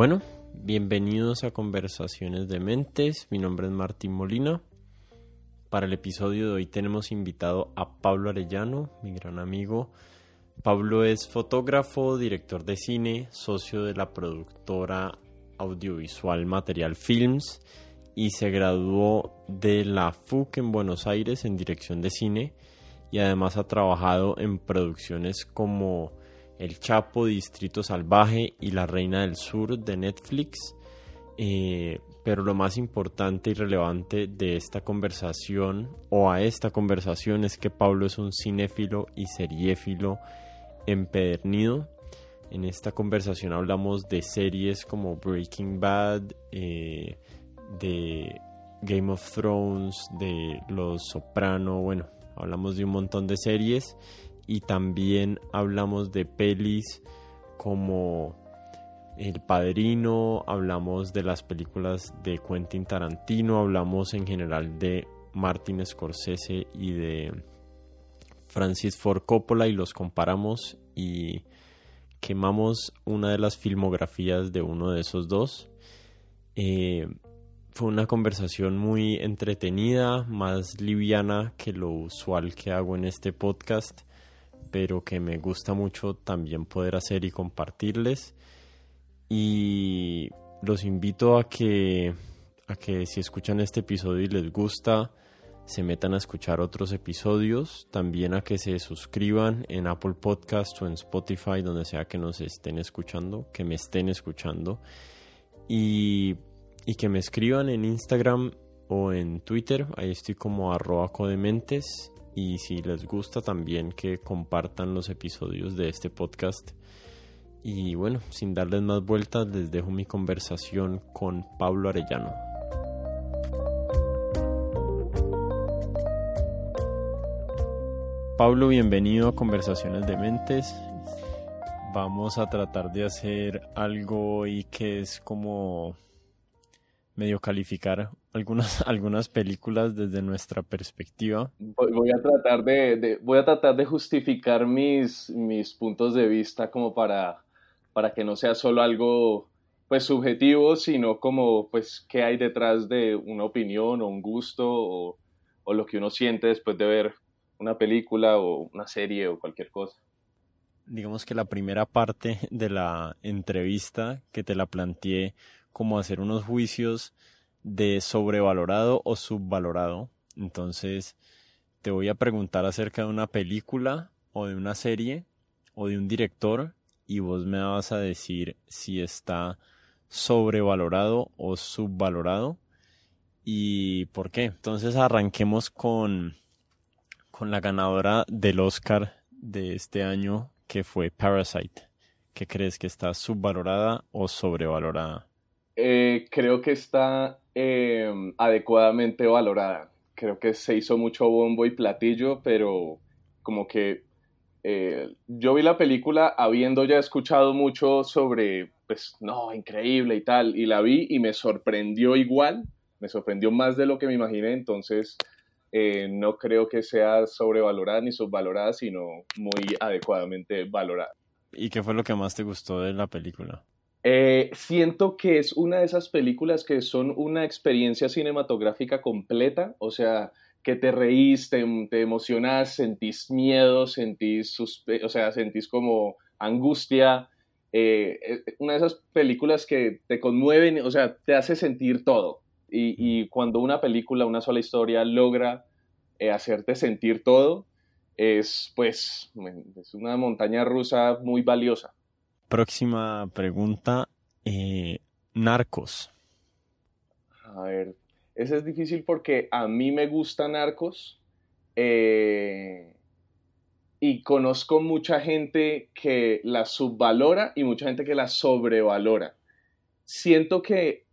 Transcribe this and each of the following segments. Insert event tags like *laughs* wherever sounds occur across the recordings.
Bueno, bienvenidos a Conversaciones de Mentes. Mi nombre es Martín Molina. Para el episodio de hoy tenemos invitado a Pablo Arellano, mi gran amigo. Pablo es fotógrafo, director de cine, socio de la productora audiovisual Material Films y se graduó de la FUC en Buenos Aires en dirección de cine y además ha trabajado en producciones como El Chapo, Distrito Salvaje y La Reina del Sur de Netflix. Eh, pero lo más importante y relevante de esta conversación o a esta conversación es que Pablo es un cinéfilo y seriéfilo empedernido. En esta conversación hablamos de series como Breaking Bad, eh, de Game of Thrones, de Los Soprano, bueno, hablamos de un montón de series y también hablamos de pelis como El Padrino, hablamos de las películas de Quentin Tarantino, hablamos en general de Martin Scorsese y de Francis Ford Coppola y los comparamos y quemamos una de las filmografías de uno de esos dos. Eh, fue una conversación muy entretenida, más liviana que lo usual que hago en este podcast, pero que me gusta mucho también poder hacer y compartirles. Y los invito a que, a que si escuchan este episodio y les gusta, se metan a escuchar otros episodios, también a que se suscriban en Apple Podcast o en Spotify, donde sea que nos estén escuchando, que me estén escuchando. Y y que me escriban en Instagram o en Twitter, ahí estoy como arroba codementes y si les gusta también que compartan los episodios de este podcast. Y bueno, sin darles más vueltas, les dejo mi conversación con Pablo Arellano. Pablo, bienvenido a Conversaciones de Mentes. Vamos a tratar de hacer algo y que es como medio calificar algunas, *laughs* algunas películas desde nuestra perspectiva. Voy a tratar de, voy a tratar de justificar mis, mis puntos de vista como para, para que no sea solo algo pues subjetivo, sino como pues qué hay detrás de una opinión o un gusto o, o lo que uno siente después de ver una película o una serie o cualquier cosa. Digamos que la primera parte de la entrevista que te la planteé como hacer unos juicios de sobrevalorado o subvalorado. Entonces, te voy a preguntar acerca de una película o de una serie o de un director y vos me vas a decir si está sobrevalorado o subvalorado y por qué. Entonces arranquemos con, con la ganadora del Oscar de este año que fue Parasite. ¿Qué crees que está subvalorada o sobrevalorada? Eh, creo que está em, adecuadamente valorada. Creo que se hizo mucho bombo y platillo, pero como que eh, yo vi la película habiendo ya escuchado mucho sobre, pues, no, increíble y tal, y la vi y me sorprendió igual, me sorprendió más de lo que me imaginé, entonces eh, no creo que sea sobrevalorada ni subvalorada, sino muy adecuadamente valorada. ¿Y qué fue lo que más te gustó de la película? Eh, siento que es una de esas películas que son una experiencia cinematográfica completa, o sea, que te reís, te, emocionas, sentís miedo, sentís, o sea, sentís como angustia. Eh, eh, una de esas películas que te conmueven, o sea, te hace sentir todo. Y, cuando una película, una sola historia logra hacerte sentir todo, es pues es una montaña rusa muy valiosa. Próxima pregunta. Eh, narcos. A ver, ese es difícil porque a mí me gusta Narcos eh, y conozco mucha gente que la subvalora y mucha gente que la sobrevalora. Siento que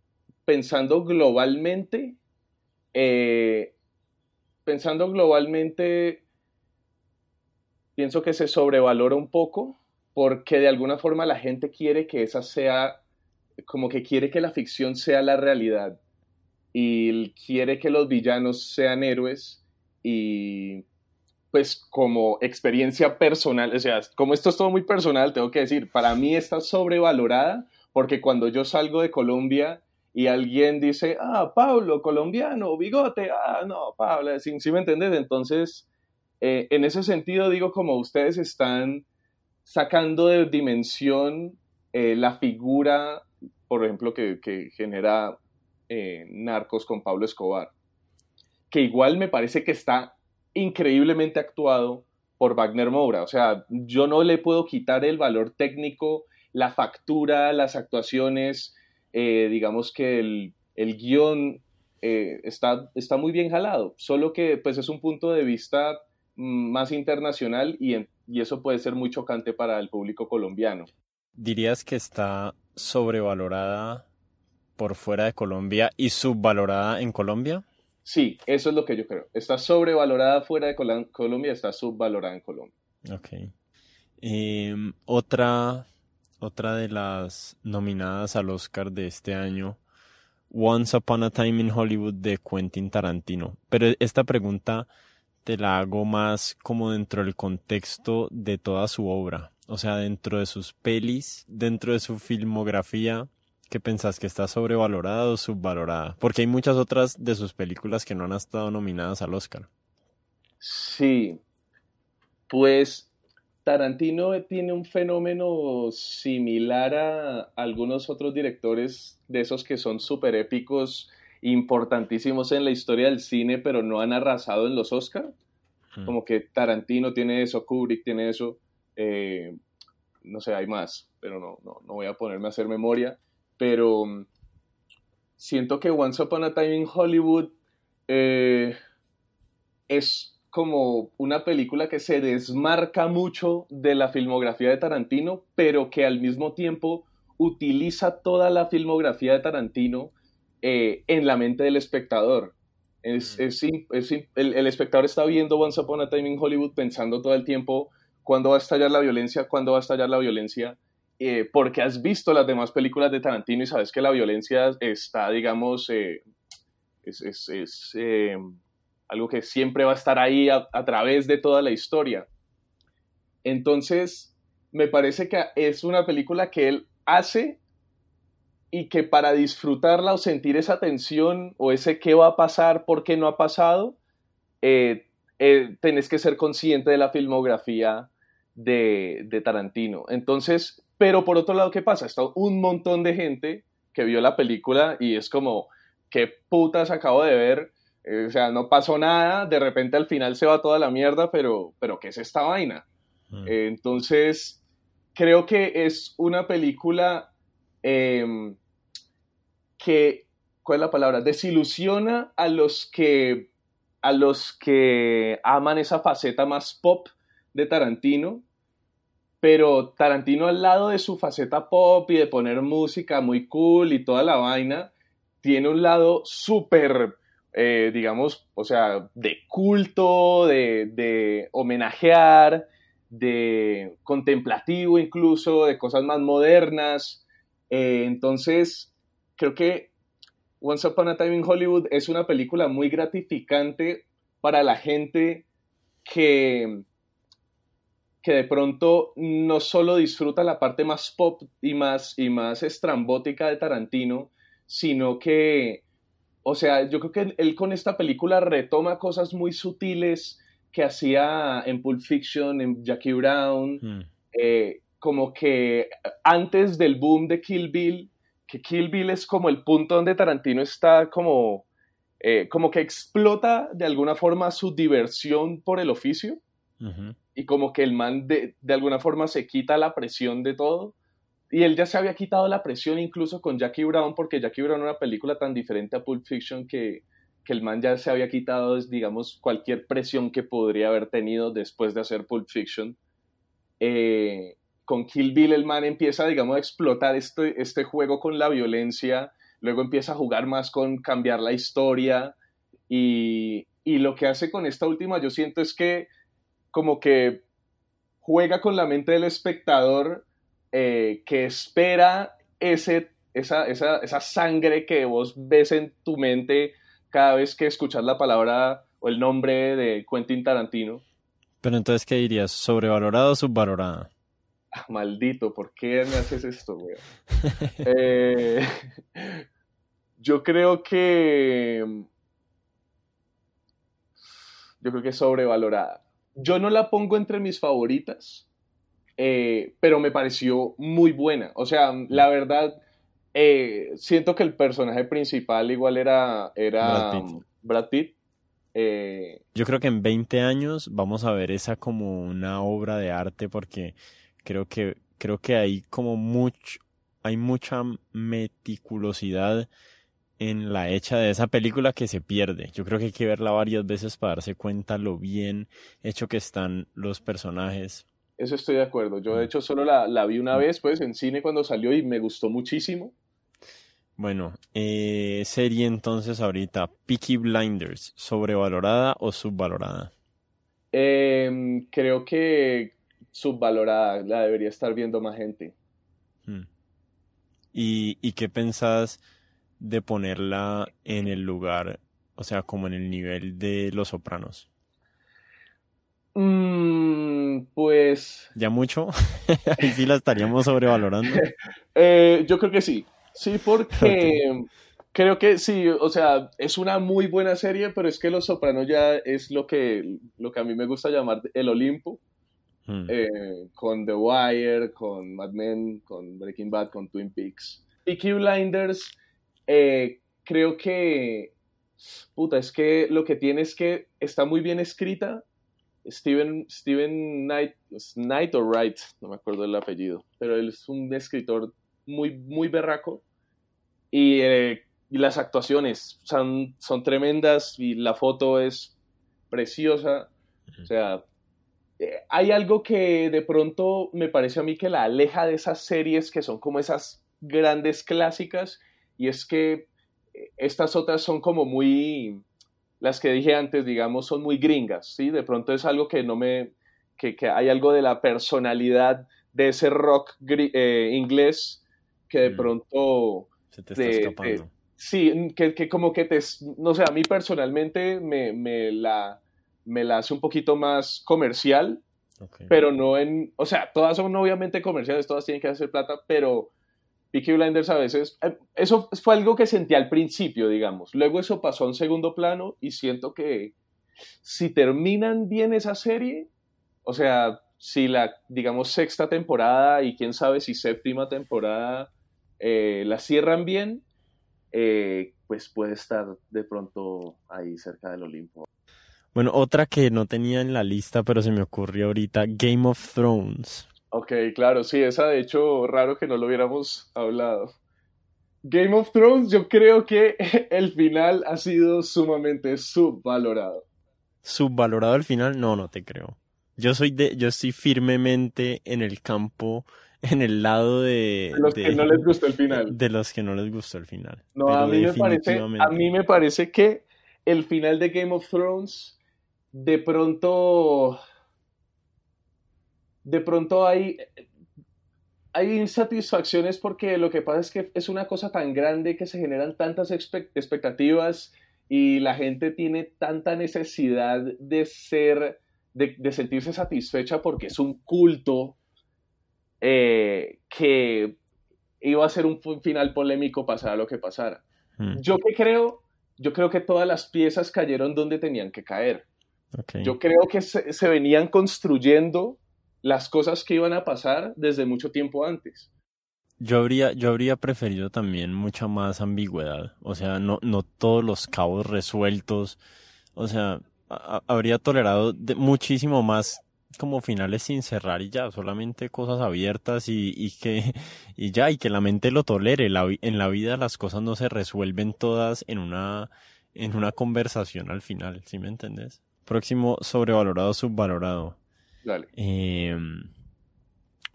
pensando globalmente, eh, pensando globalmente, pienso que se sobrevalora un poco porque de alguna forma la gente quiere que esa sea, como que quiere que la ficción sea la realidad y quiere que los villanos sean héroes y pues como experiencia personal, o sea, como esto es todo muy personal, tengo que decir, para mí está sobrevalorada porque cuando yo salgo de Colombia y alguien dice, ah, Pablo, colombiano, bigote, ah, no, Pablo, ¿sí, me entendés? Entonces, eh, en ese sentido digo como ustedes están sacando de dimensión eh, la figura, por ejemplo, que, genera eh, Narcos con Pablo Escobar, que igual me parece que está increíblemente actuado por Wagner Moura. O sea, yo no le puedo quitar el valor técnico, la factura, las actuaciones, eh, digamos que el, el guion está, está muy bien jalado, solo que pues es un punto de vista mm, más internacional y, y eso puede ser muy chocante para el público colombiano. ¿Dirías que está sobrevalorada por fuera de Colombia y subvalorada en Colombia? Sí, eso es lo que yo creo. Está sobrevalorada fuera de Colombia, está subvalorada en Colombia. Ok. Em, otra, otra de las nominadas al Oscar de este año, Once Upon a Time in Hollywood de Quentin Tarantino. Pero esta pregunta te la hago más como dentro del contexto de toda su obra o sea, dentro de sus pelis, dentro de su filmografía, ¿qué pensás que está sobrevalorada o subvalorada? Porque hay muchas otras de sus películas que no han estado nominadas al Oscar. Sí, pues Tarantino tiene un fenómeno similar a algunos otros directores de esos que son súper épicos, importantísimos en la historia del cine, pero no han arrasado en los Oscars. Como que Tarantino tiene eso, Kubrick tiene eso. Eh, no sé, hay más, pero no, no, no, voy a ponerme a hacer memoria. Pero mm, siento que Once Upon a Time in Hollywood eh, es como una película que se desmarca mucho de la filmografía de Tarantino, pero que al mismo tiempo utiliza toda la filmografía de Tarantino eh, en la mente del espectador. Es, mm. es, el, el, espectador está viendo Once Upon a Time in Hollywood pensando todo el tiempo cuándo va a estallar la violencia, cuándo va a estallar la violencia, eh, porque has visto las demás películas de Tarantino y sabes que la violencia está, digamos, eh, es, eh, algo que siempre va a estar ahí a, través de toda la historia. Entonces, me parece que es una película que él hace y que para disfrutarla o sentir esa tensión o ese qué va a pasar, por qué no ha pasado, tenés que ser consciente de la filmografía de, Tarantino. Entonces, pero por otro lado, ¿qué pasa? Está un montón de gente que vio la película y es como, ¿qué putas acabo de ver? Eh, o sea, no pasó nada, de repente al final se va toda la mierda, pero, pero ¿qué es esta vaina? Mm. entonces, creo que es una película em, que, ¿cuál es la palabra? Desilusiona a los que a los que aman esa faceta más pop de Tarantino pero Tarantino al lado de su faceta pop y de poner música muy cool y toda la vaina, tiene un lado súper, eh, digamos, o sea, de culto, de, homenajear, de contemplativo incluso, de cosas más modernas. Eh, entonces, creo que Once Upon a Time in Hollywood es una película muy gratificante para la gente que que de pronto no solo disfruta la parte más pop y más, y más estrambótica de Tarantino, sino que, o sea, yo creo que él con esta película retoma cosas muy sutiles que hacía en Pulp Fiction, en Jackie Brown, hmm. eh, como que antes del boom de Kill Bill, que Kill Bill es como el punto donde Tarantino está como, eh, como que explota de alguna forma su diversión por el oficio y como que el man de, alguna forma se quita la presión de todo. Y él ya se había quitado la presión incluso con Jackie Brown, porque Jackie Brown era una película tan diferente a Pulp Fiction que, que el man ya se había quitado, digamos, cualquier presión que podría haber tenido después de hacer Pulp Fiction. Eh, con Kill Bill el man empieza, digamos, a explotar este, este juego con la violencia, luego empieza a jugar más con cambiar la historia y, y lo que hace con esta última yo siento es que como que juega con la mente del espectador eh, que espera ese, esa, esa, esa, sangre que vos ves en tu mente cada vez que escuchas la palabra o el nombre de Quentin Tarantino. Pero entonces, ¿qué dirías? ¿Sobrevalorada o subvalorada? Ah, maldito, ¿por qué me haces esto, güey? Eh, *laughs* yo creo que. Yo creo que es sobrevalorada. Yo no la pongo entre mis favoritas, eh, pero me pareció muy buena. O sea, la verdad, eh, siento que el personaje principal igual era, era Brad Pitt. Eh, Yo creo que en 20 años vamos a ver esa como una obra de arte porque creo que, creo que hay como mucho, hay mucha meticulosidad en la hecha de esa película que se pierde. Yo creo que hay que verla varias veces para darse cuenta lo bien hecho que están los personajes. Eso estoy de acuerdo. Yo de mm. hecho solo la, la vi una mm. vez pues en cine cuando salió y me gustó muchísimo. Bueno, eh, serie entonces ahorita, Peaky Blinders, ¿sobrevalorada o subvalorada? Em, creo que subvalorada, la debería estar viendo más gente. Hmm. ¿Y, ¿Y qué pensás de ponerla en el lugar, o sea, como en el nivel de Los Sopranos? Mm, pues... ¿Ya mucho? *laughs* Ahí sí la estaríamos sobrevalorando. *laughs* Eh, yo creo que sí. Sí, porque *laughs* creo que sí, o sea, es una muy buena serie, pero es que Los Sopranos ya es lo que, lo que a mí me gusta llamar el Olimpo. Hmm. Eh, con The Wire, con Mad Men, con Breaking Bad, con Twin Peaks. Peaky Blinders, eh, creo que, puta, es que lo que tiene es que está muy bien escrita. Steven, Steven Knight, Knight o Wright, no me acuerdo el apellido, pero él es un escritor muy, muy berraco eh, y, las actuaciones son, son tremendas y la foto es preciosa. O sea, eh, hay algo que de pronto me parece a mí que la aleja de esas series que son como esas grandes clásicas y es que eh, estas otras son como muy, las que dije antes, digamos, son muy gringas, ¿sí? De pronto es algo que no me, que, que hay algo de la personalidad de ese rock inglés que de pronto te está escapando. sí, que, como que te, no sé, a mí personalmente me, me, la, me la hace un poquito más comercial, pero no en, o sea, todas son obviamente comerciales, todas tienen que hacer plata, pero Peaky Blinders a veces, eh, eso fue algo que sentí al principio, digamos, luego eso pasó a un segundo plano y siento que si terminan bien esa serie, o sea, si la, digamos, sexta temporada y quién sabe si séptima temporada eh, la cierran bien, eh, pues puede estar de pronto ahí cerca del Olimpo. Bueno, otra que no tenía en la lista, pero se me ocurrió ahorita, Game of Thrones. Ok, claro, sí, esa de hecho raro que no lo hubiéramos hablado. Game of Thrones, yo creo que *laughs* el final ha sido sumamente subvalorado. ¿Subvalorado el final? No, no te creo. Yo soy de, yo estoy firmemente en el campo en el lado de... De los que no les gustó el final. De los que no les gustó el final. No, a mí, me parece, a mí me parece que el final de Game of Thrones, de pronto... De pronto hay... Hay insatisfacciones porque lo que pasa es que es una cosa tan grande que se generan tantas expectativas y la gente tiene tanta necesidad de ser, de, de sentirse satisfecha porque es un culto eh, que iba a ser un final polémico pasara lo que pasara. Hmm. Yo que creo, yo creo que todas las piezas cayeron donde tenían que caer. Yo creo que se, venían construyendo las cosas que iban a pasar desde mucho tiempo antes. Yo habría, yo habría preferido también mucha más ambigüedad, o sea, no, no todos los cabos resueltos, o sea, habría tolerado muchísimo más como finales sin cerrar y ya, solamente cosas abiertas y, y que *laughs* y ya, y que la mente lo tolere. La, en la vida las cosas no se resuelven todas en una, en una conversación al final, ¿sí me entendés? Próximo, sobrevalorado, subvalorado. Dale. Eh,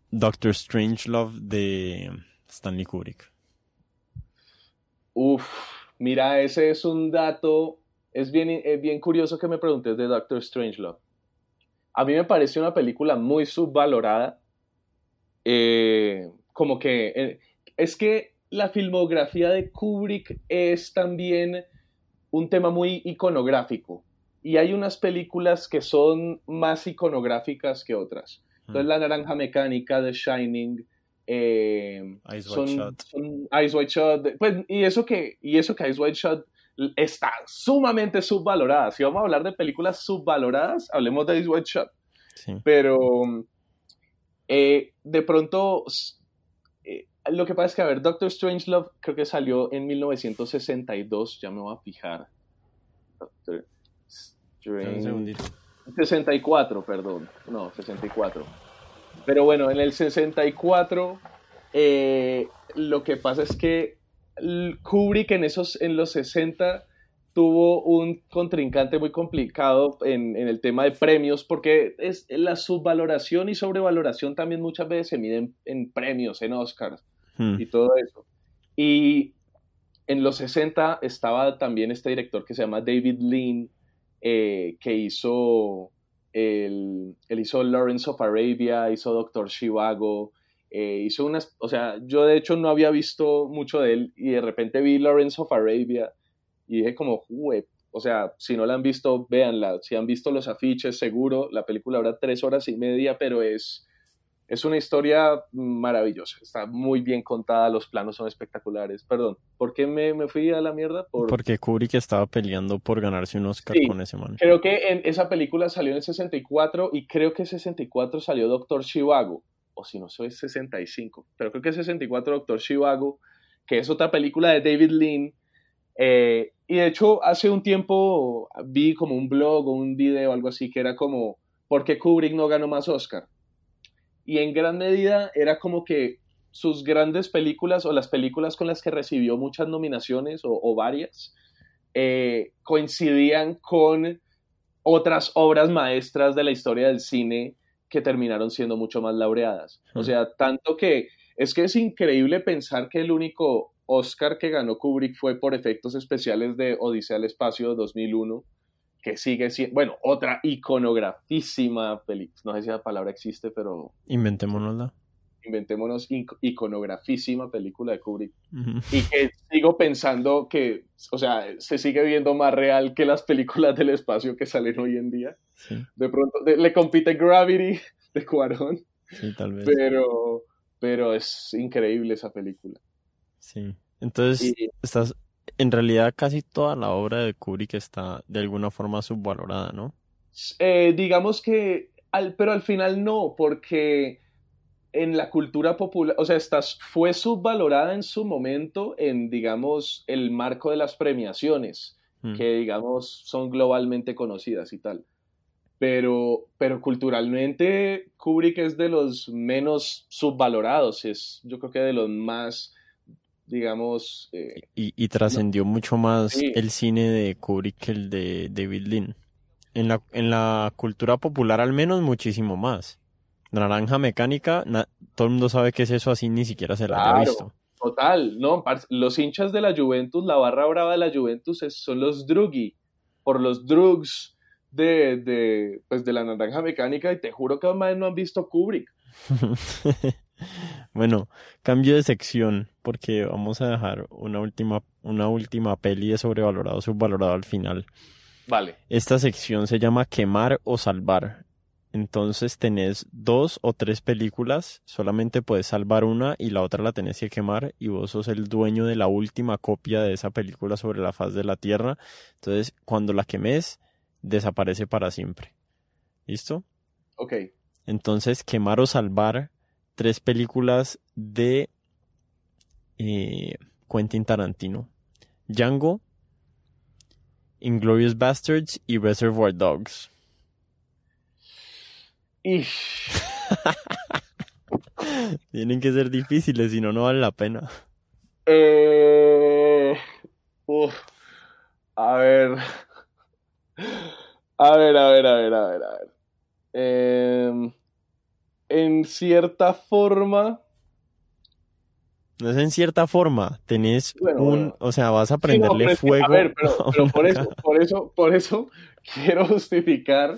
Doctor Strangelove de Stanley Kubrick. Uf, mira, ese es un dato, es bien, es bien curioso que me preguntes de Doctor Strangelove a mí me parece una película muy subvalorada. Eh, como que eh, es que la filmografía de Kubrick es también un tema muy iconográfico y hay unas películas que son más iconográficas que otras. Entonces, La Naranja Mecánica, The Shining, eh, Ice son, White Shot. son Ice White Shot, pues, y eso que, y eso que Ice White Shot está sumamente subvalorada. Si vamos a hablar de películas subvaloradas, hablemos de Ice White Shot. Sí. Pero eh, de pronto, eh, lo que pasa es que, a ver, Doctor Strangelove creo que salió en 1962, ya me voy a fijar. Doctor Espera un Strange... segundito. 64, perdón. No, 64. Pero bueno, en el 64 eh, lo que pasa es que Kubrick en, esos, en los 60 tuvo un contrincante muy complicado en, en el tema de premios porque es la subvaloración y sobrevaloración también muchas veces se miden en premios, en Oscars Hmm. y todo eso. Y en los 60 estaba también este director que se llama David Lean, eh, que hizo, el, él hizo Lawrence of Arabia, hizo Doctor Chivago, eh, hizo unas, o sea, yo de hecho no había visto mucho de él y de repente vi Lawrence of Arabia y dije como, "Jue", o sea, si no la han visto, véanla, si han visto los afiches, seguro, la película dura tres horas y media, pero es, es una historia maravillosa, está muy bien contada, los planos son espectaculares. Perdón, ¿por qué me, me fui a la mierda? Por... Porque Kubrick estaba peleando por ganarse un Oscar Sí. con ese man. Creo que en esa película salió en el 64 y creo que en 64 salió Doctor Chivago, o si no, es 65, pero creo que es 64 Doctor Chivago, que es otra película de David Lean. eh, y de hecho, hace un tiempo vi como un blog o un video, algo así, que era como, ¿por qué Kubrick no ganó más Oscar? Y en gran medida era como que sus grandes películas o las películas con las que recibió muchas nominaciones o, o varias, eh, coincidían con otras obras maestras de la historia del cine que terminaron siendo mucho más laureadas. O Hmm. sea, tanto que es que es increíble pensar que el único Oscar que ganó Kubrick fue por efectos especiales de Odisea al Espacio 2001, que sigue siendo, bueno, otra iconografísima película, no sé si la palabra existe, pero Inventémonosla. inventémonos ic- iconografísima película de Kubrick y que sigo pensando que, o sea, se sigue viendo más real que las películas del espacio que salen hoy en día. Sí, De pronto de- le compite Gravity de Cuarón, sí, tal vez. pero, pero es increíble esa película. Sí. Entonces, Y estás, en realidad casi toda la obra de Kubrick está de alguna forma subvalorada, ¿no? eh, digamos que, al, pero al final no, porque en la cultura popular, o sea, estás, fue subvalorada en su momento en, digamos, el marco de las premiaciones. Mm. que digamos son globalmente conocidas y tal. Pero, pero culturalmente Kubrick es de los menos subvalorados, es yo creo que de los más, digamos, eh, Y, y trascendió mucho más Sí. el cine de Kubrick que el de David Lean. En la, en la cultura popular al menos muchísimo más. Naranja Mecánica, na- todo el mundo sabe que es eso así, ni siquiera se la Claro. visto. total, no, los hinchas de la Juventus, la barra brava de la Juventus es- son los druggy, por los drugs de, de, pues de la naranja mecánica y te juro que más no han visto Kubrick. *laughs* Bueno, cambio de sección porque vamos a dejar una última, una última peli de sobrevalorado, subvalorado al final. Vale, Esta sección se llama Quemar o Salvar. Entonces tenés dos o tres películas, solamente puedes salvar una y la otra la tenés que quemar y vos sos el dueño de la última copia de esa película sobre la faz de la Tierra. Entonces, cuando la quemes, desaparece para siempre. ¿Listo? ok. Entonces, quemar o salvar tres películas de eh, Quentin Tarantino. Django, Inglorious Bastards y Reservoir Dogs. *laughs* Tienen que ser difíciles, si no, no vale la pena. Eh, uf, a ver. A ver, a ver, a ver, a ver, a ver. Em, en cierta forma. No es en cierta forma, tenés Bueno, un, bueno. o sea, vas a Sí, no, prenderle pero es que, fuego. a ver, pero, *laughs* por eso, por eso, por *laughs* eso quiero justificar,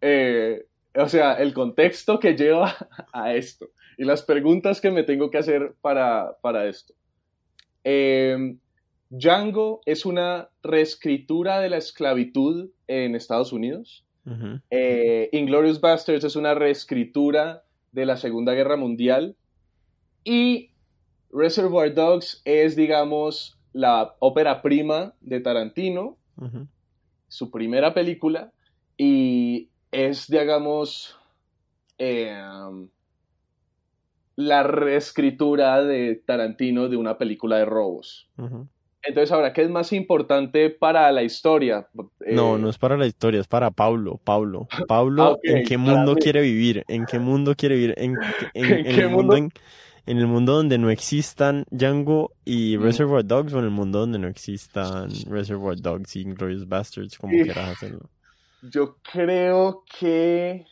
eh, o sea, el contexto que lleva *laughs* a esto y las preguntas que me tengo que hacer para, para esto. Eh, Django es una reescritura de la esclavitud en Estados Unidos. Eh, Inglorious Bastards es una reescritura de la Segunda Guerra Mundial. Y Reservoir Dogs es, digamos, la ópera prima de Tarantino, su primera película, y es, digamos, em, la reescritura de Tarantino de una película de robos. Entonces, ahora, ¿qué es más importante para la historia? no, no es para la historia, es para Pablo. Pablo, *laughs* Pablo, ah, ¿en qué mundo quiere vivir? ¿En qué mundo quiere vivir? ¿En, *laughs* el mundo? en, el mundo donde no existan Django y Reservoir Dogs o en el mundo donde no existan *laughs* Reservoir Dogs y Glorious Bastards, como quieras hacerlo? Yo creo que...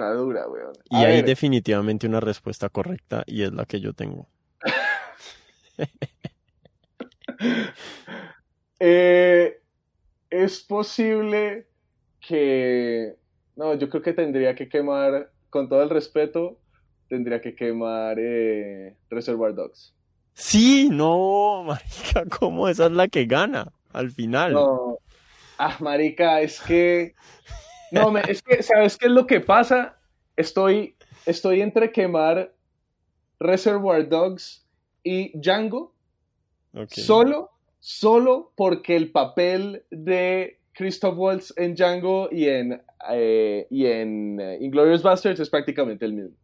Está dura, weón. Y hay definitivamente una respuesta correcta y es la que yo tengo. *laughs* Eh, es posible que... No, yo creo que tendría que quemar, con todo el respeto, tendría que quemar eh, Reservoir Dogs. Sí, no, *laughs* marica, ¿cómo? Esa es la que gana al final. No. Ah, marica, es que... No, es que, ¿sabes qué es lo que pasa? Estoy, estoy entre quemar Reservoir Dogs y Django. Solo, solo porque el papel de Christoph Waltz en Django y en, eh, y en eh, Inglorious Bastards es prácticamente el mismo.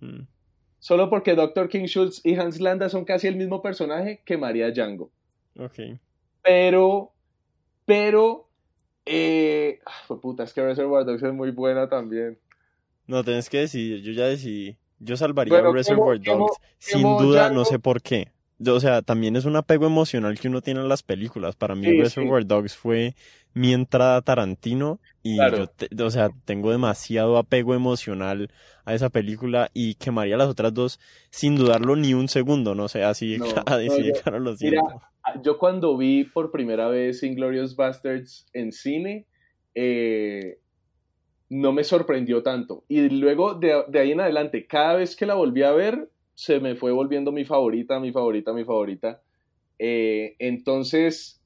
Hmm. Solo porque Dr. King Schultz y Hans Landa son casi el mismo personaje que María Django. Ok. Pero, pero, eh, ah, puta, es que Reservoir Dogs es muy buena también. No, tenés que decidir, yo ya decidí. Yo salvaría Reservoir Dogs, sin duda, no sé por qué. O sea, también es un apego emocional que uno tiene en las películas. Para mí, Reservoir Dogs fue mi entrada a Tarantino y yo, o sea, tengo demasiado apego emocional a esa película y quemaría las otras dos sin dudarlo ni un segundo, no sé, *laughs* así, no, claro, lo siento. yo cuando vi por primera vez Inglorious Bastards en cine, eh, no me sorprendió tanto. Y luego de, ahí en adelante, cada vez que la volví a ver, se me fue volviendo mi favorita, mi favorita, mi favorita. Eh, entonces...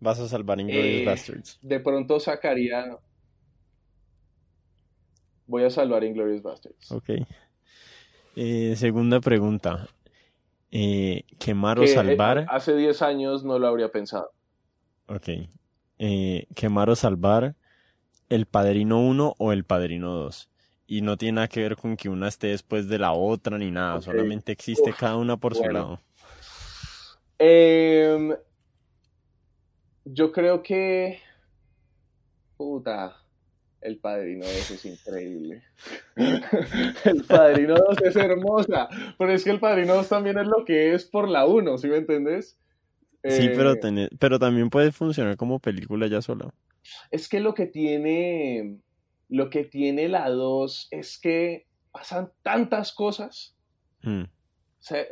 Vas a salvar Inglourious eh, Bastards. De pronto sacaría... Voy a salvar Inglorious Bastards. Ok. Eh, segunda pregunta. ¿Quemar o salvar? Hace 10 años no lo habría pensado. Ok. ¿Quemar o salvar el Padrino 1 o el Padrino 2. Y no tiene nada que ver con que una esté después de la otra ni nada, solamente existe cada una por su lado. Em, yo creo que... Puta. El Padrino 2 es increíble. *laughs* el Padrino 2 es hermosa. Pero es que el Padrino 2 también es lo que es por la 1, ¿sí me entendés? Sí, pero, eh, pero también puede funcionar como película ya sola. Es que lo que tiene, lo que tiene la 2 es que pasan tantas cosas. Mm.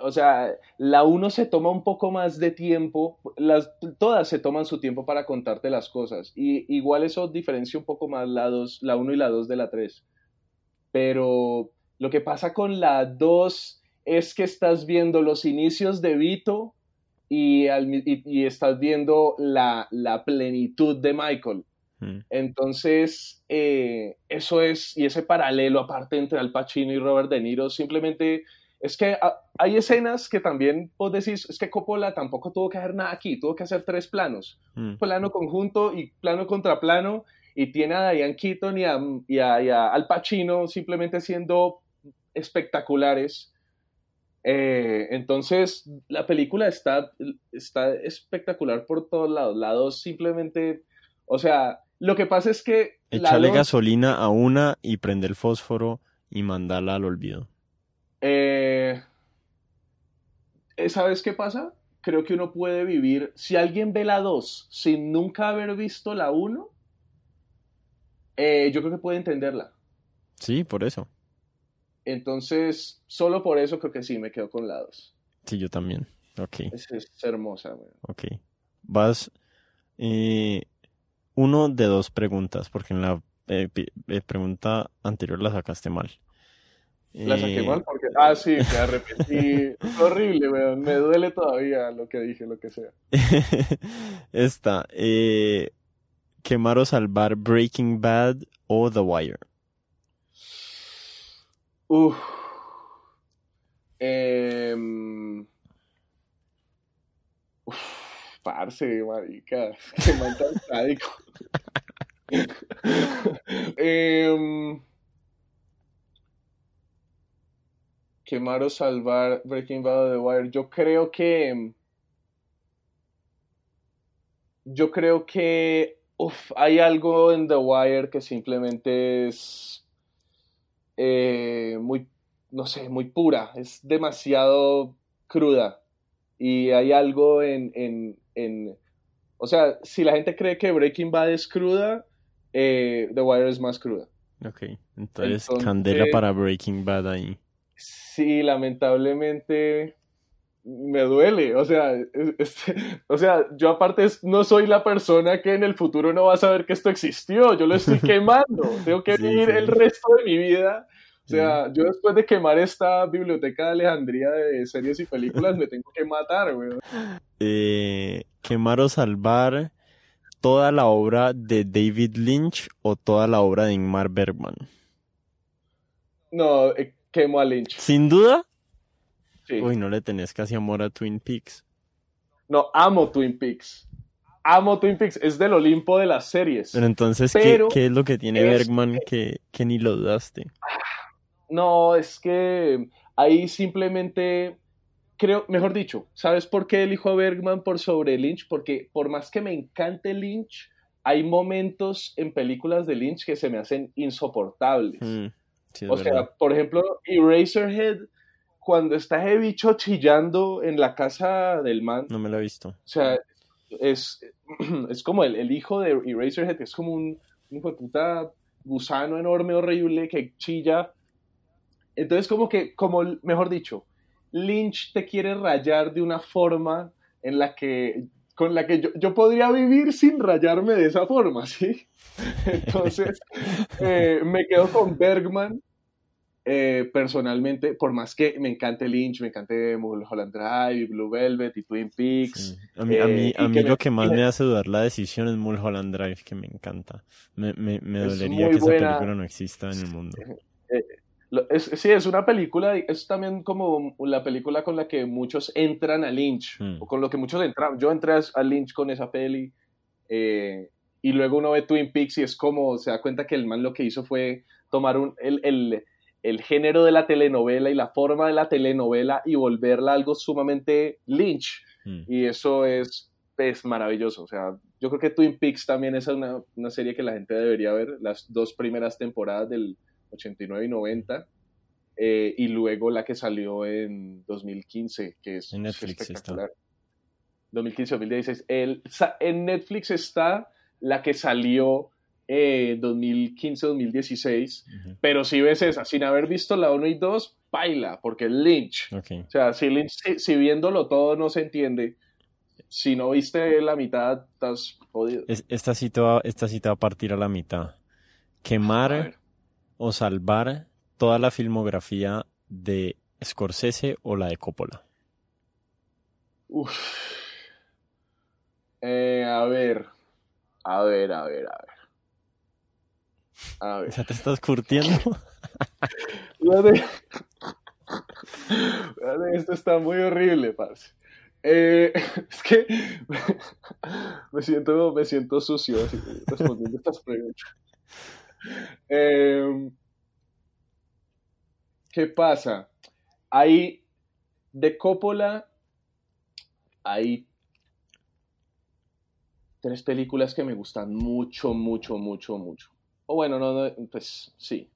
O sea, la 1 se toma un poco más de tiempo, las, todas se toman su tiempo para contarte las cosas. Y igual eso diferencia un poco más la 2, la 1 y la 2 de la 3. Pero lo que pasa con la 2 es que estás viendo los inicios de Vito y, y, estás viendo la, la, plenitud de Michael. Mm. Entonces, eh, eso es, y ese paralelo aparte entre Al Pacino y Robert De Niro, simplemente es que hay escenas que también vos decís, es que Coppola tampoco tuvo que hacer nada aquí, tuvo que hacer tres planos, mm. plano conjunto y plano contra plano, y tiene a Diane Keaton y a, y a Al Pacino simplemente siendo espectaculares. Eh, entonces, la película está, está espectacular por todos lados. Lados simplemente, o sea, lo que pasa es que... Echarle gasolina a una y prende el fósforo y mandarla al olvido. Eh, ¿Sabes qué pasa? Creo que uno puede vivir, si alguien ve la 2 sin nunca haber visto la 1, eh, yo creo que puede entenderla. Sí, por eso. Entonces, solo por eso creo que sí, me quedo con la 2. Sí, yo también. Ok. Es, hermosa, güey. Ok. Vas. Eh, uno de dos preguntas, porque en la eh, eh, pregunta anterior la sacaste mal. La saqué mal porque. Ah, sí, me arrepentí. *laughs* horrible. Me duele todavía lo que dije, lo que sea. *laughs* Esta. ¿Quemar o salvar Breaking Bad o The Wire? Uf. Em, uf, parce, marica. Qué man tan sádico. *laughs* Em, quemar o salvar Breaking Bad o The Wire. Yo creo que. Yo creo que. Uf, hay algo en The Wire que simplemente es. eh, muy. No sé, muy pura. Es demasiado cruda. Y hay algo en. en, en- o sea, si la gente cree que Breaking Bad es cruda, eh, The Wire es más cruda. Ok, entonces, Entonces- candela para Breaking Bad ahí. Sí, lamentablemente me duele. O sea, o sea, yo aparte no soy la persona que en el futuro no va a saber que esto existió. Yo lo estoy *laughs* quemando. Tengo que Sí, vivir sí. el resto de mi vida. O sea, yo después de quemar esta biblioteca de Alejandría de series y películas, me tengo que matar, güey. Eh, quemar o salvar toda la obra de David Lynch o toda la obra de Ingmar Bergman. No, eh, quemo a Lynch. Sin duda. Sí. Uy, no le tenés casi amor a Twin Peaks. No, amo Twin Peaks. Amo Twin Peaks. Es del Olimpo de las series. Pero entonces, ¿qué, Pero qué es lo que tiene es Bergman que, que ni lo dudaste? No, es que ahí simplemente creo, mejor dicho, ¿sabes por qué elijo a Bergman por sobre Lynch? Porque por más que me encante Lynch, hay momentos en películas de Lynch que se me hacen insoportables. Mm, sí, es o sea, verdad. por ejemplo, Eraserhead, cuando está ese bicho chillando en la casa del man, No me lo he visto. o sea, es, *clears throat* es como el, el hijo de Eraserhead, que es como un, un hijo de puta gusano enorme, horrible, que chilla. Entonces, como que, como, mejor dicho, Lynch te quiere rayar de una forma en la que, con la que yo, yo podría vivir sin rayarme de esa forma, ¿sí? *laughs* Entonces, eh, me quedo con Bergman. eh, personalmente, por más que me encante Lynch, me encante Mulholland Drive, Blue Velvet y Twin Peaks, Sí. A mí, a mí, eh, a mí que lo me- que más me- hace dudar la decisión es Mulholland Drive, que me encanta. Me, me, me dolería que esa película no exista en el mundo. Es- sí, es una película, es también como la película con la que muchos entran a Lynch, Mm. o con lo que muchos entran. Yo entré a- a Lynch con esa peli, eh, y luego uno ve Twin Peaks y es como, se da cuenta que el man lo que hizo fue tomar un, el, el- el género de la telenovela y la forma de la telenovela y volverla algo sumamente Lynch. Mm. Y eso es, es maravilloso. O sea, yo creo que Twin Peaks también es una, una serie que la gente debería ver. Las dos primeras temporadas del 89 y 90. eh, y luego la que salió en 2015, que es En Netflix está. espectacular. 2015-2016. El, sa- en Netflix está la que salió eh, 2015-2016. Ujú. Pero si ves esa, sin haber visto la 1 y 2, baila, porque es Lynch. Ok. O sea, si, Lynch- si, si viéndolo todo no se entiende, si no viste la mitad, estás jodido. Es- esta, va, esta te va a partir a la mitad. Quemar. O salvar toda la filmografía de Scorsese o la de Coppola. Uf. Eh, a ver. A ver, a ver, a ver. A *laughs* ver. ¿Ya te estás curtiendo? *laughs* Esto está muy horrible, parce. Eh, *laughs* es que me siento, me siento sucio así, respondiendo estas preguntas. Eh, ¿Qué pasa? Hay de Coppola hay tres películas que me gustan mucho, mucho, mucho, mucho. O bueno, no, no, pues sí.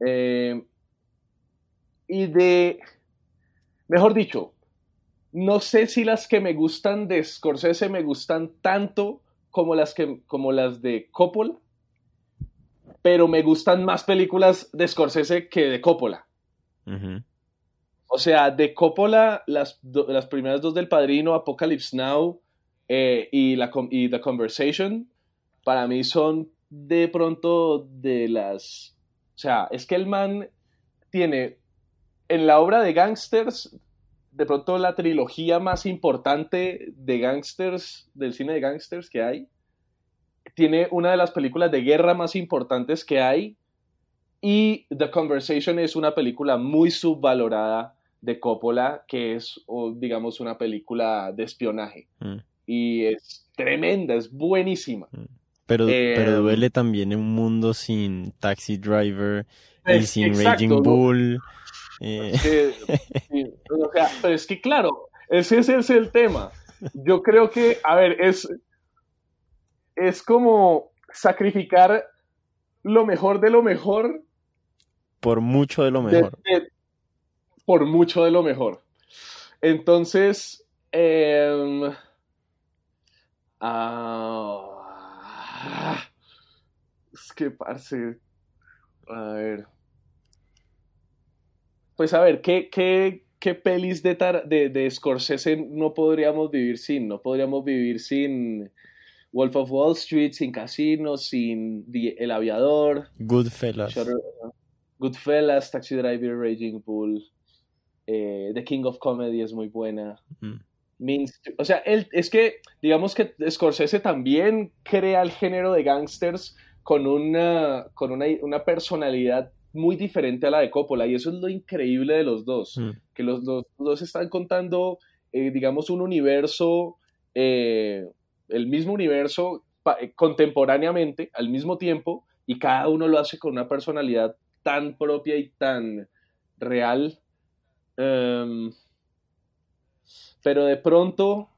Eh, y de, mejor dicho, no sé si las que me gustan de Scorsese me gustan tanto como las, que, como las de Coppola, pero me gustan más películas de Scorsese que de Coppola. O sea, de Coppola, las, do- las primeras dos del Padrino, Apocalypse Now eh, y, la, y The Conversation, para mí son de pronto de las... O sea, es que el man tiene en la obra de gangsters, de pronto la trilogía más importante de gangsters, del cine de gangsters que hay, tiene una de las películas de guerra más importantes que hay y The Conversation es una película muy subvalorada de Coppola, que es, digamos, una película de espionaje. Mm. Y es tremenda, es buenísima. Mm. Pero, pero eh, duele también en un mundo sin Taxi Driver y sin Raging Bull. Eh. pero es que claro, ese, es el tema. Yo creo que, a ver, es, es como sacrificar lo mejor de lo mejor. Por mucho de lo mejor. por mucho de lo mejor. Entonces, ah, es que, parce, a ver. Pues a ver, ¿qué, qué, qué pelis de, de, de Scorsese no podríamos vivir sin? No podríamos vivir sin Wolf of Wall Street, sin Casino, sin El Aviador. Goodfellas. Goodfellas, Taxi Driver, Raging Bull. Eh, The King of Comedy es muy buena. o sea, él, es que digamos que Scorsese también crea el género de gangsters con una, con una, una personalidad muy diferente a la de Coppola y eso es lo increíble de los dos, mm. que los, dos están contando, eh, digamos, un universo, eh, el mismo universo eh, contemporáneamente, al mismo tiempo, y cada uno lo hace con una personalidad tan propia y tan real. Em, pero de pronto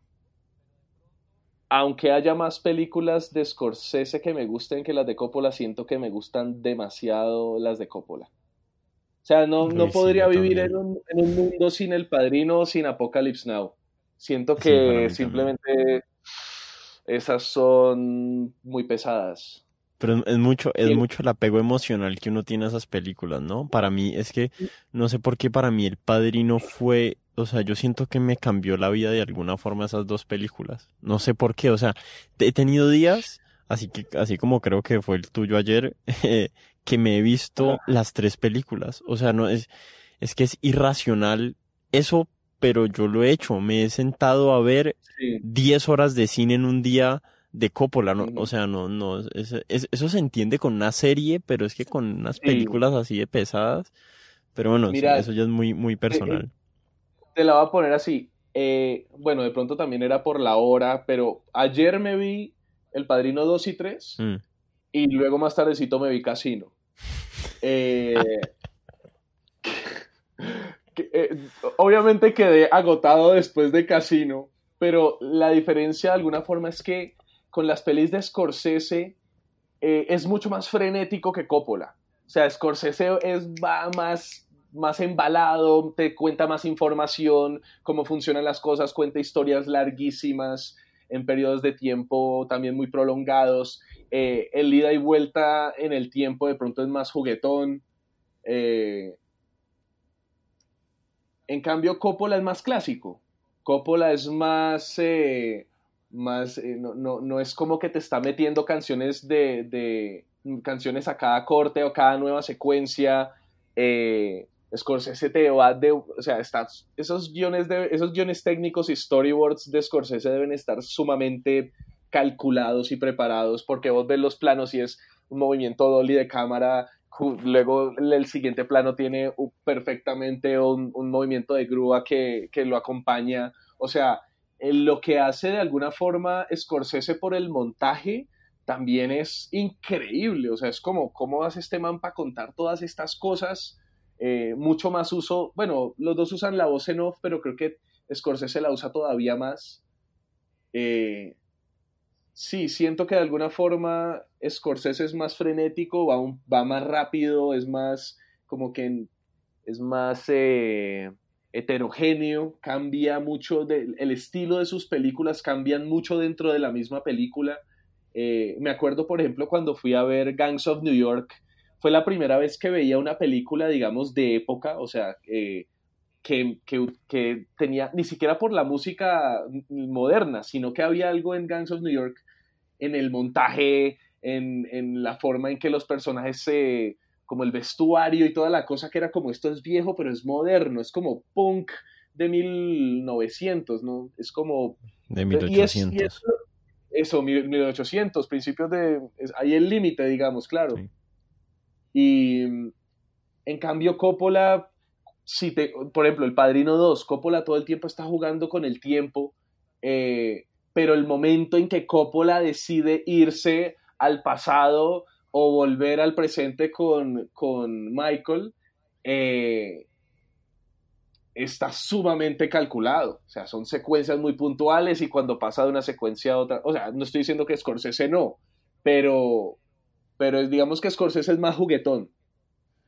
aunque haya más películas de Scorsese que me gusten que las de Coppola, siento que me gustan demasiado las de Coppola. O sea, no, no podría vivir en un, mundo sin El Padrino o sin Apocalypse Now. Siento que simplemente esas son muy pesadas. Pero es mucho, es mucho el apego emocional que uno tiene a esas películas, ¿no? Para mí, es que no sé por qué para mí El Padrino fue o sea, yo siento que me cambió la vida de alguna forma esas dos películas. No sé por qué, o sea, he tenido días, así que, así como creo que fue el tuyo ayer, *laughs* que me he visto las tres películas. O sea, no es, es que es irracional eso, pero yo lo he hecho. Me he sentado a ver 10 horas de cine en un día de Coppola, ¿no? O sea, no, no, eso se entiende con una serie, pero es que con unas películas así de pesadas. Pero bueno, eso ya es muy, muy eh, personal te la voy a poner así. Eh, bueno, de pronto también era por la hora, pero ayer me vi El Padrino 2 y 3 mm. y luego más tardecito me vi Casino. Eh, *laughs* eh, obviamente quedé agotado después de Casino, pero la diferencia de alguna forma es que con las pelis de Scorsese es mucho más frenético que Coppola. O sea, Scorsese es, va más más embalado, te cuenta más información, cómo funcionan las cosas, cuenta historias larguísimas en periodos de tiempo también muy prolongados. Eh, el ida y vuelta en el tiempo de pronto es más juguetón. Eh, en cambio, Coppola es más clásico. Coppola es más... Eh, más no, es como que te está metiendo canciones de, canciones a cada corte o cada nueva secuencia. Scorsese te va de, o sea, esos guiones de, esos guiones técnicos y storyboards de Scorsese deben estar sumamente calculados y preparados porque vos ves los planos y es un movimiento dolly de cámara, luego el siguiente plano tiene perfectamente un, movimiento de grúa que, lo acompaña, o sea, lo que hace de alguna forma Scorsese por el montaje también es increíble, o sea, es como, ¿cómo hace este man para contar todas estas cosas? Eh, mucho más uso, bueno, los dos usan la voz en off, pero creo que Scorsese la usa todavía más. Eh, sí, siento que de alguna forma Scorsese es más frenético, va, más rápido, es más como que es más eh, heterogéneo, cambia mucho, el estilo de sus películas cambian mucho dentro de la misma película. me acuerdo, por ejemplo, cuando fui a ver Gangs of New York, fue la primera vez que veía una película, digamos, de época, o sea, eh, que, que, tenía, ni siquiera por la música moderna, sino que había algo en Gangs of New York, en el montaje, en, en la forma en que los personajes se, como el vestuario y toda la cosa que era como esto es viejo, pero es moderno, es como punk de 1900, ¿no? Es como... De 1800. eso, 1800, principios de... ahí el límite, digamos, claro. Y en cambio Coppola, si te, por ejemplo, El Padrino 2, Coppola todo el tiempo está jugando con el tiempo, eh, pero el momento en que Coppola decide irse al pasado o volver al presente con, con Michael, eh, está sumamente calculado. O sea, son secuencias muy puntuales y cuando pasa de una secuencia a otra, o sea, no estoy diciendo que Scorsese no, pero, pero digamos que Scorsese es más juguetón.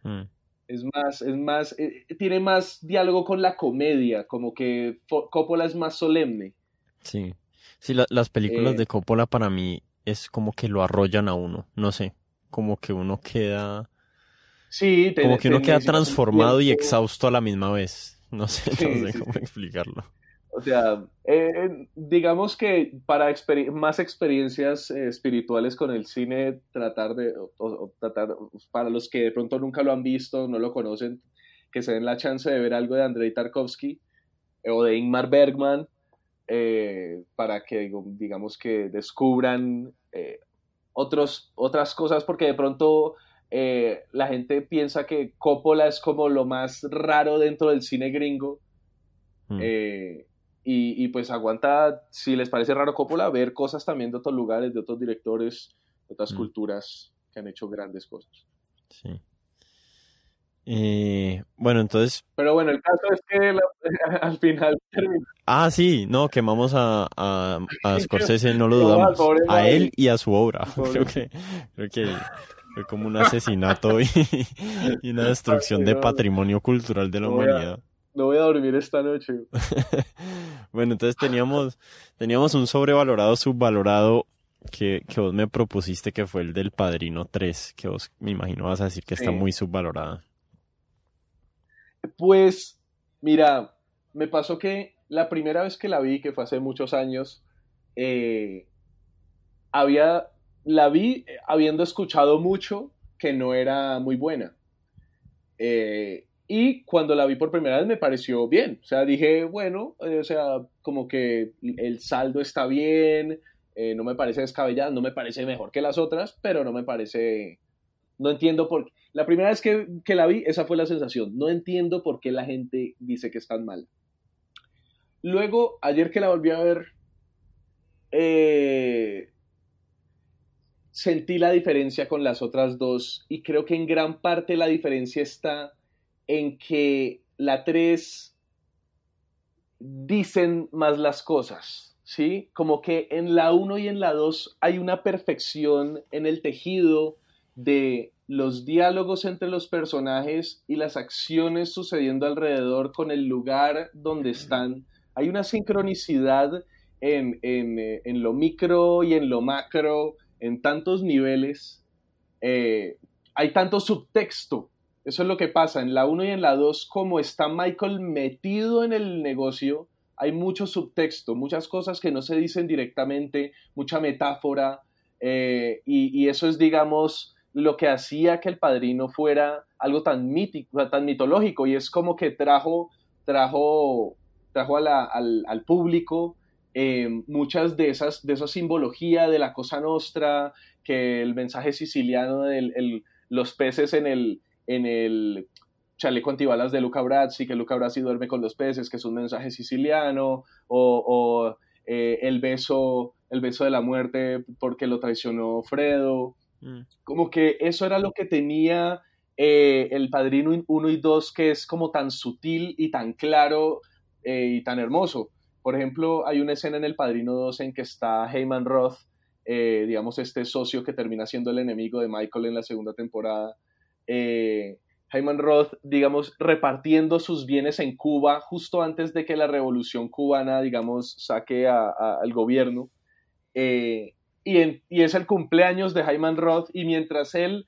Mm. Es más, es más, eh, tiene más diálogo con la comedia, como que Coppola es más solemne. Sí, sí, las películas de eh. Coppola para mí es como que lo arrollan a uno, no sé, como que uno queda... Sí, como que uno queda transformado y exhausto a la misma vez. No sé, *laughs* no sé cómo explicarlo. O sea, eh, digamos que para más experiencias eh, espirituales con el cine, tratar de, tratar, para los que de pronto nunca lo han visto, no lo conocen, que se den la chance de ver algo de Andrei Tarkovsky eh, o de Ingmar Bergman, para que digamos que descubran otros, otras cosas, porque de pronto la gente piensa que Coppola es como lo más raro dentro del cine gringo. Mm. Y, pues aguanta, si les parece raro Coppola, ver cosas también de otros lugares, de otros directores, de otras mm. culturas que han hecho grandes cosas. Sí. Eh, bueno, entonces. Pero bueno, el caso es que *laughs* al final Ah, sí, no, quemamos a, a, a *laughs* Scorsese, no lo dudamos. a él y a su obra. *laughs* Creo que, creo que fue como un asesinato y, *laughs* y una destrucción de patrimonio cultural de la humanidad no voy a dormir esta noche. bueno, entonces teníamos, teníamos un sobrevalorado, subvalorado que, que, vos me propusiste que fue el del Padrino 3, que vos me imagino vas a decir que está muy subvalorada. Pues, mira, me pasó que la primera vez que la vi, que fue hace muchos años, eh, había, la vi habiendo escuchado mucho que no era muy buena. Eh, y cuando la vi por primera vez me pareció bien. O sea, dije, bueno, eh, o sea, como que el saldo está bien, eh, no me parece descabellado, no me parece mejor que las otras, pero no me parece... No entiendo por qué. La primera vez que, que la vi, esa fue la sensación. No entiendo por qué la gente dice que es tan mal. Luego, ayer que la volví a ver, eh, sentí la diferencia con las otras dos y creo que en gran parte la diferencia está en que la 3 dicen más las cosas, ¿sí? Como que en la 1 y en la 2 hay una perfección en el tejido de los diálogos entre los personajes y las acciones sucediendo alrededor con el lugar donde están. Hay una sincronicidad en, eh, lo micro y en lo macro, en tantos niveles. Eh, hay tanto subtexto eso es lo que pasa en la 1 y en la 2, como está Michael metido en el negocio, hay mucho subtexto, muchas cosas que no se dicen directamente, mucha metáfora, eh, y, eso es, digamos, lo que hacía que el padrino fuera algo tan mítico, tan mitológico, y es como que trajo, trajo, trajo al, público eh, muchas de esas, de esa simbología de la cosa nostra, que el mensaje siciliano de los peces en el, en el chaleco antibalas de Luca Brasi, que Luca Brasi duerme con los peces, que es un mensaje siciliano, o, eh, el, beso, el beso de la muerte porque lo traicionó Fredo. Mm. Como que eso era lo que tenía eh, el Padrino 1 y 2, que es como tan sutil y tan claro eh, y tan hermoso. Por ejemplo, hay una escena en El Padrino 2 en que está Heyman Roth, digamos, este socio que termina siendo el enemigo de Michael en la segunda temporada, eh, Roth, digamos, repartiendo sus bienes en Cuba justo antes de que la revolución cubana, digamos, saque al gobierno. Eh, y, es el cumpleaños de Hyman Roth y mientras él,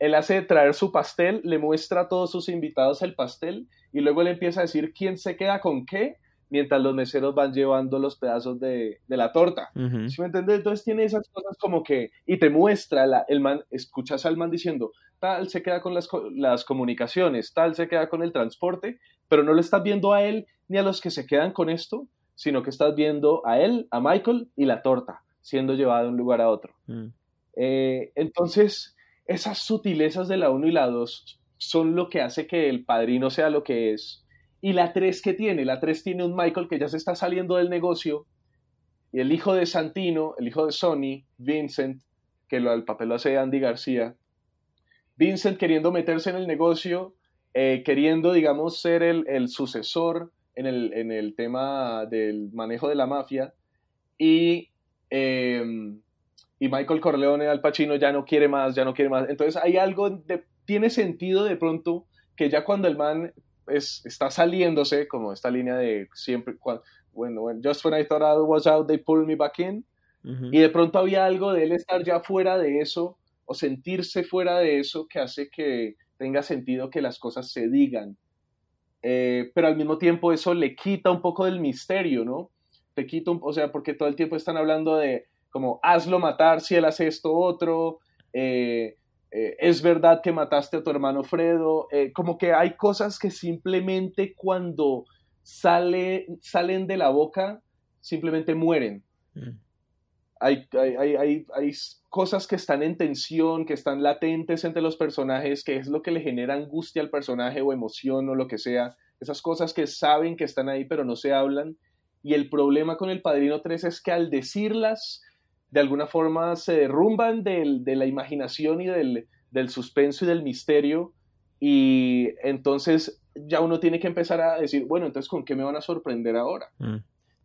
él hace traer su pastel, le muestra a todos sus invitados el pastel y luego le empieza a decir quién se queda con qué mientras los meseros van llevando los pedazos de, la torta. ¿Sí me entiendes? Entonces tiene esas cosas como que, y te muestra, el man, escuchas al man diciendo, tal se queda con las, las, comunicaciones, tal se queda con el transporte, pero no lo estás viendo a él ni a los que se quedan con esto, sino que estás viendo a él, a Michael y la torta. siendo llevada de un lugar a otro. Mm. Eh, entonces, esas sutilezas de la 1 y la 2 son lo que hace que el padrino sea lo que es. Y la 3 que tiene, la 3 tiene un Michael que ya se está saliendo del negocio. Y el hijo de Santino, el hijo de Sony, Vincent, que lo, el papel lo hace Andy García, Vincent queriendo meterse en el negocio, eh, queriendo, digamos, ser el, sucesor en el, en el, tema del manejo de la mafia, y, em, y Michael Corleone, Al Pacino, ya no quiere más, ya no quiere más. Entonces hay algo, de, tiene sentido de pronto que ya cuando el man es, está saliéndose, como esta línea de siempre, bueno, just when I thought I was out, they pulled me back in. Y de pronto había algo de él estar ya fuera de eso o sentirse fuera de eso que hace que tenga sentido que las cosas se digan. Eh, pero al mismo tiempo eso le quita un poco del misterio, ¿no? Te quita, o sea, porque todo el tiempo están hablando de como hazlo matar si él hace esto otro, eh, eh, es verdad que mataste a tu hermano Fredo, como que hay cosas que simplemente cuando sale, salen de la boca, simplemente mueren. Mm. Hay, hay, hay, hay, cosas que están en tensión, que están latentes entre los personajes, que es lo que le genera angustia al personaje o emoción o lo que sea. Esas cosas que saben que están ahí pero no se hablan. Y el problema con el Padrino 3 es que al decirlas, de alguna forma se derrumban del, de la imaginación y del, del suspenso y del misterio. Y entonces ya uno tiene que empezar a decir, bueno, entonces, ¿con qué me van a sorprender ahora? Mm.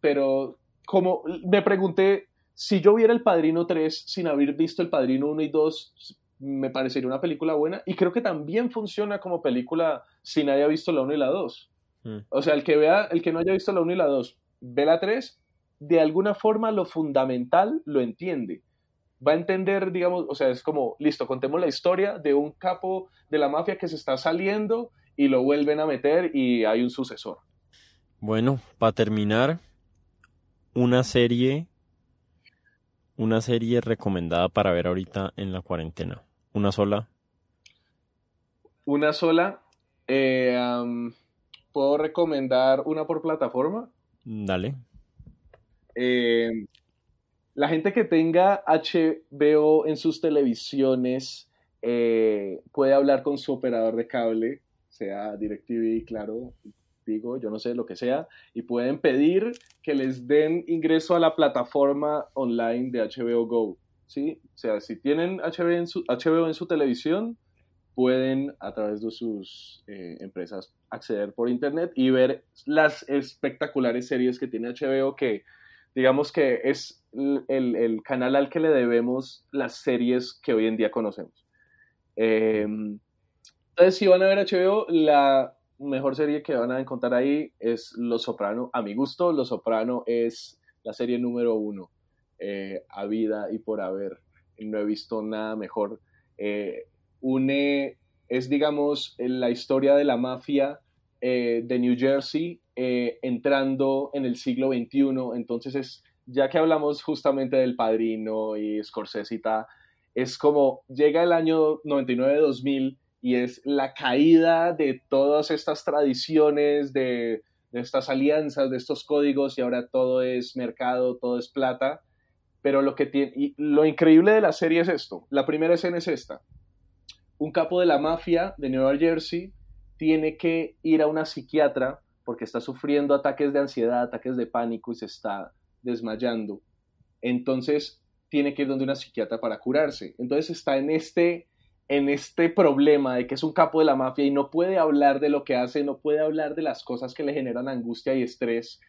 Pero como me pregunté, si yo viera El Padrino 3 sin haber visto El Padrino 1 y 2, me parecería una película buena y creo que también funciona como película si nadie ha visto la 1 y la 2. Mm. O sea, el que vea, el que no haya visto la 1 y la 2, ve la 3, de alguna forma lo fundamental lo entiende. Va a entender, digamos, o sea, es como, listo, contemos la historia de un capo de la mafia que se está saliendo y lo vuelven a meter y hay un sucesor. Bueno, para terminar, una serie, una serie recomendada para ver ahorita en la cuarentena. ¿Una sola? Una sola. Eh, ¿Puedo recomendar una por plataforma? Dale. Eh, la gente que tenga HBO en sus televisiones eh, puede hablar con su operador de cable sea DirecTV, claro, digo, yo no sé, lo que sea, y pueden pedir que les den ingreso a la plataforma online de HBO Go, ¿sí? O sea, si tienen HBO en su, televisión, pueden a través de sus eh, empresas acceder por internet y ver las espectaculares series que tiene HBO que digamos que es el, el canal al que le debemos las series que hoy en día conocemos. Eh, entonces, si van a ver HBO, la mejor serie que van a encontrar ahí es Los Soprano. A mi gusto, Los Soprano es la serie número uno eh, a vida y por haber. No he visto nada mejor. Eh, une, es digamos la historia de la mafia eh, de New Jersey entrando en el siglo XXI. Entonces, es, ya que hablamos justamente del padrino y Scorsese y tal, es como llega el año 99-2000 y es la caída de todas estas tradiciones, de, estas alianzas, de estos códigos y ahora todo es mercado, todo es plata. Pero lo que tiene, y lo increíble de la serie es esto. La primera escena es esta. Un capo de la mafia de Nueva Jersey tiene que ir a una psiquiatra porque está sufriendo ataques de ansiedad, ataques de pánico y se está desmayando. Entonces tiene que ir donde una psiquiatra para curarse. Entonces está en este en este problema de que es un capo de la mafia y no puede hablar de lo que hace, no puede hablar de las cosas que le generan angustia y estrés,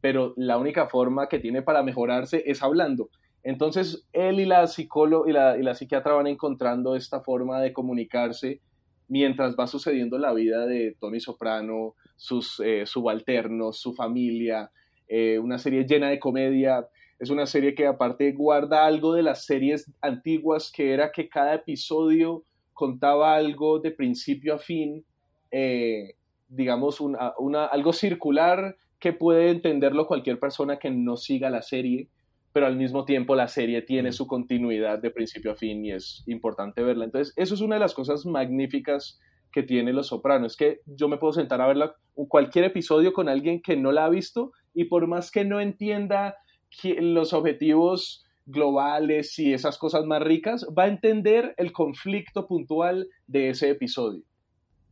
pero la única forma que tiene para mejorarse es hablando. Entonces, él y la psicóloga y la, y la psiquiatra van encontrando esta forma de comunicarse mientras va sucediendo la vida de Tony Soprano, sus eh, subalternos, su familia, eh, una serie llena de comedia. Es una serie que aparte guarda algo de las series antiguas, que era que cada episodio contaba algo de principio a fin, eh, digamos, una, algo circular que puede entenderlo cualquier persona que no siga la serie, pero al mismo tiempo la serie tiene su continuidad de principio a fin y es importante verla. Entonces, eso es una de las cosas magníficas que tiene Los Sopranos, es que yo me puedo sentar a verla cualquier episodio con alguien que no la ha visto y por más que no entienda los objetivos globales y esas cosas más ricas, va a entender el conflicto puntual de ese episodio.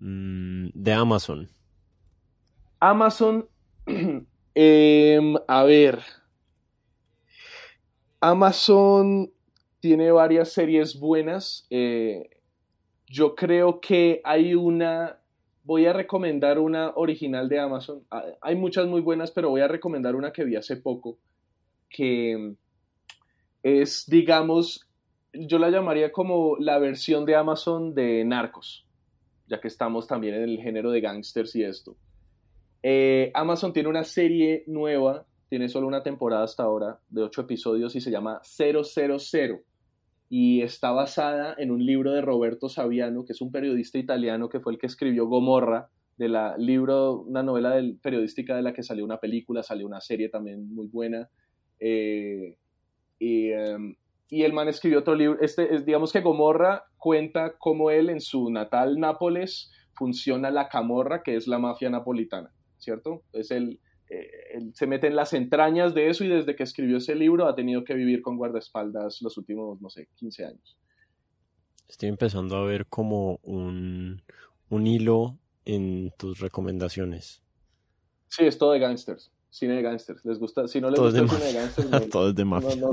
Mm, de Amazon. Amazon, *clears throat* em, a ver, Amazon tiene varias series buenas. Eh, yo creo que hay una, voy a recomendar una original de Amazon. Ah, hay muchas muy buenas, pero voy a recomendar una que vi hace poco, que es, digamos, yo la llamaría como la versión de Amazon de Narcos, ya que estamos también en el género de gangsters y esto. Eh, Amazon tiene una serie nueva, tiene solo una temporada hasta ahora, de ocho episodios y se llama 000 y está basada en un libro de Roberto Saviano, que es un periodista italiano que fue el que escribió Gomorra, de la libro, una novela del, periodística de la que salió una película, salió una serie también muy buena. Eh, y, em, y, el man escribió otro libro, este, es, digamos que Gomorra cuenta cómo él en su natal Nápoles funciona la camorra, que es la mafia napolitana, ¿cierto? Es el, eh, se mete en las entrañas de eso y desde que escribió ese libro ha tenido que vivir con guardaespaldas los últimos, no sé, 15 años. Estoy empezando a ver como un, un hilo en tus recomendaciones. Sí, es todo de gangsters, cine de gangsters. Les gusta, si no les gusta el cine de gangsters, no, *laughs* todo es de mafia. No,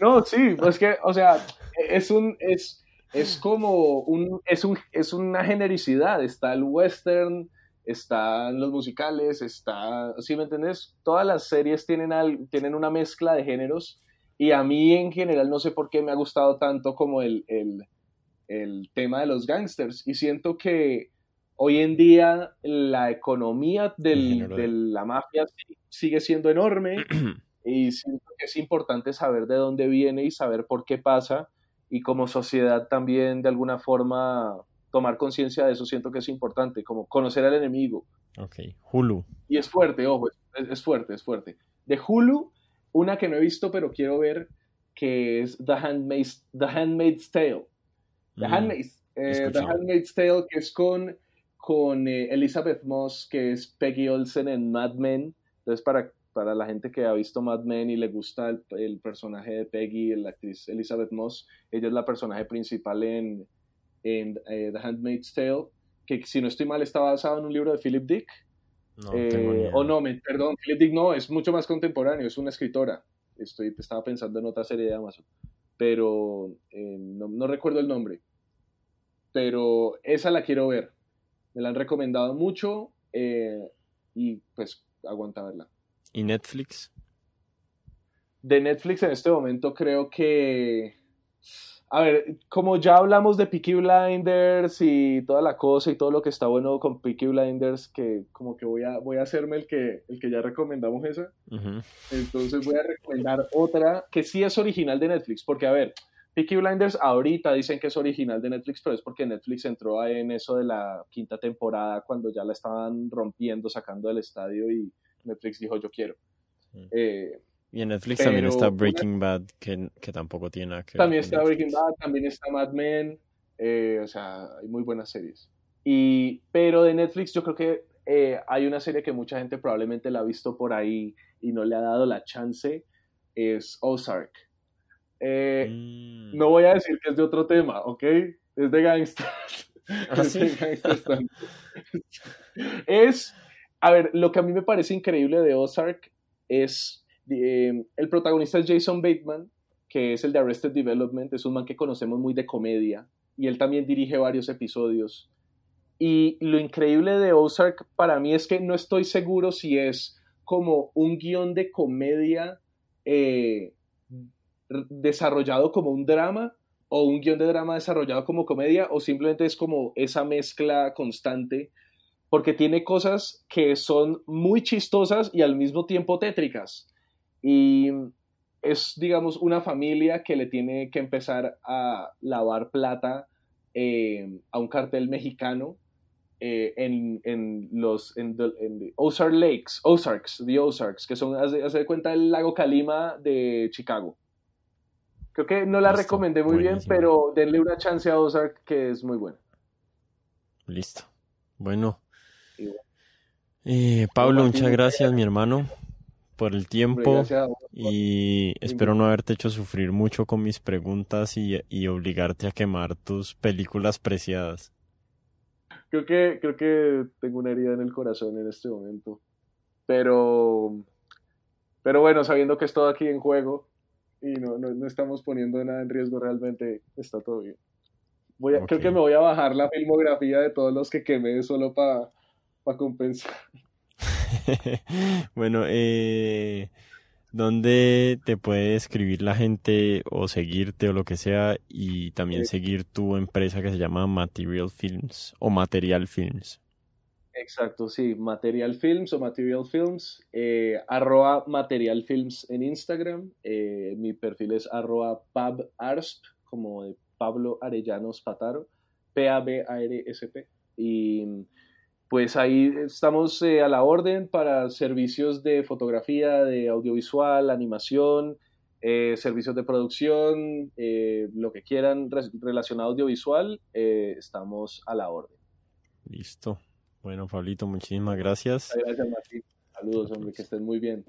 no, sí, pues que, o sea, es un, es, es como un, es un, es una genericidad. Está el western, están los musicales, está, ¿sí me entiendes? Todas las series tienen, tienen una mezcla de géneros y a mí en general no sé por qué me ha gustado tanto como el, el, el tema de los gangsters y siento que hoy en día la economía del, de la mafia sigue siendo enorme *clears throat* y siento que es importante saber de dónde viene y saber por qué pasa y como sociedad también de alguna forma tomar conciencia de eso siento que es importante, como conocer al enemigo. Ok, Hulu. Y es fuerte, ojo, es, fuerte, es fuerte. De Hulu, una que no he visto pero quiero ver, que es The Handmaid's, The Handmaid's Tale. The, mm, Handmaid's, eh, The Handmaid's Tale, que es con, con eh, Elizabeth Moss, que es Peggy Olsen en Mad Men. Entonces, para, para la gente que ha visto Mad Men y le gusta el, el personaje de Peggy, la actriz Elizabeth Moss, ella es la personaje principal en en eh, The Handmaid's Tale, que si no estoy mal está basado en un libro de Philip Dick. No, eh, o no, me, perdón, Philip Dick no, es mucho más contemporáneo, es una escritora. Estoy, estaba pensando en otra serie de Amazon, pero eh, no, recuerdo el nombre. Pero esa la quiero ver. Me la han recomendado mucho y pues aguanta verla. ¿Y Netflix? De Netflix en este momento creo que a ver, como ya hablamos de Peaky Blinders y toda la cosa y todo lo que está bueno con Peaky Blinders, que como que voy a, voy a hacerme el que, el que ya recomendamos esa. Entonces voy a recomendar otra que sí es original de Netflix, porque a ver, Peaky Blinders ahorita dicen que es original de Netflix, pero es porque Netflix entró en eso de la quinta temporada cuando ya la estaban rompiendo, sacando del estadio y Netflix dijo yo quiero. Eh, y en Netflix también está Breaking Bad, que, que, tampoco tiene nada que También está Breaking Bad, también está Mad Men, eh, o sea, hay muy buenas series. Y, pero de Netflix yo creo que eh, hay una serie que mucha gente probablemente la ha visto por ahí y no le ha dado la chance, es Ozark. Eh, mm. No voy a decir que es de otro tema, ¿ok? Es de gangsters. ¿Ah, *laughs* es, de es, a ver, lo que a mí me parece increíble de Ozark es Em, el protagonista es Jason Bateman, que es el de Arrested Development, es un man que conocemos muy de comedia, y él también dirige varios episodios. Y lo increíble de Ozark para mí es que no estoy seguro si es como un guion de comedia eh, desarrollado como un drama o un guion de drama desarrollado como comedia o simplemente es como esa mezcla constante porque tiene cosas que son muy chistosas y al mismo tiempo tétricas. Y es, digamos, una familia que le tiene que empezar a lavar plata eh, a un cartel mexicano eh, en, en, los en, Ozark Lakes, Ozarks, the Ozarks, que son, hace, de cuenta, el lago Calima de Chicago. Creo que no la recomendé muy bien, pero denle una chance a Ozark que es muy buena. Listo. Bueno. Eh, Pablo, muchas gracias, mi hermano por el tiempo y espero no haberte hecho sufrir mucho con mis preguntas y, y obligarte a quemar tus películas preciadas. Creo que, creo que tengo una herida en el corazón en este momento. Pero, pero bueno, sabiendo que es todo aquí en juego y no, no, estamos poniendo nada en riesgo realmente, está todo bien. Voy a, Creo que me voy a bajar la filmografía de todos los que quemé solo para compensar. *laughs* bueno, eh, ¿dónde te puede escribir la gente o seguirte o lo que sea? Y también seguir tu empresa que se llama Material Films o Material Films. Exacto, sí, Material Films o Material Films, eh, arroba Material Films en Instagram, eh, mi perfil es arroba pabarsp, como de Pablo Arellanos Pataro, P-A-B-A-R-S-P, y pues ahí estamos eh, a la orden para servicios de fotografía, de audiovisual, animación, eh, servicios de producción, eh, lo que quieran relacionado a audiovisual, estamos a la orden. Listo. Bueno, Pablito, muchísimas gracias. Gracias, Martín. Saludos, hombre, que estén muy bien.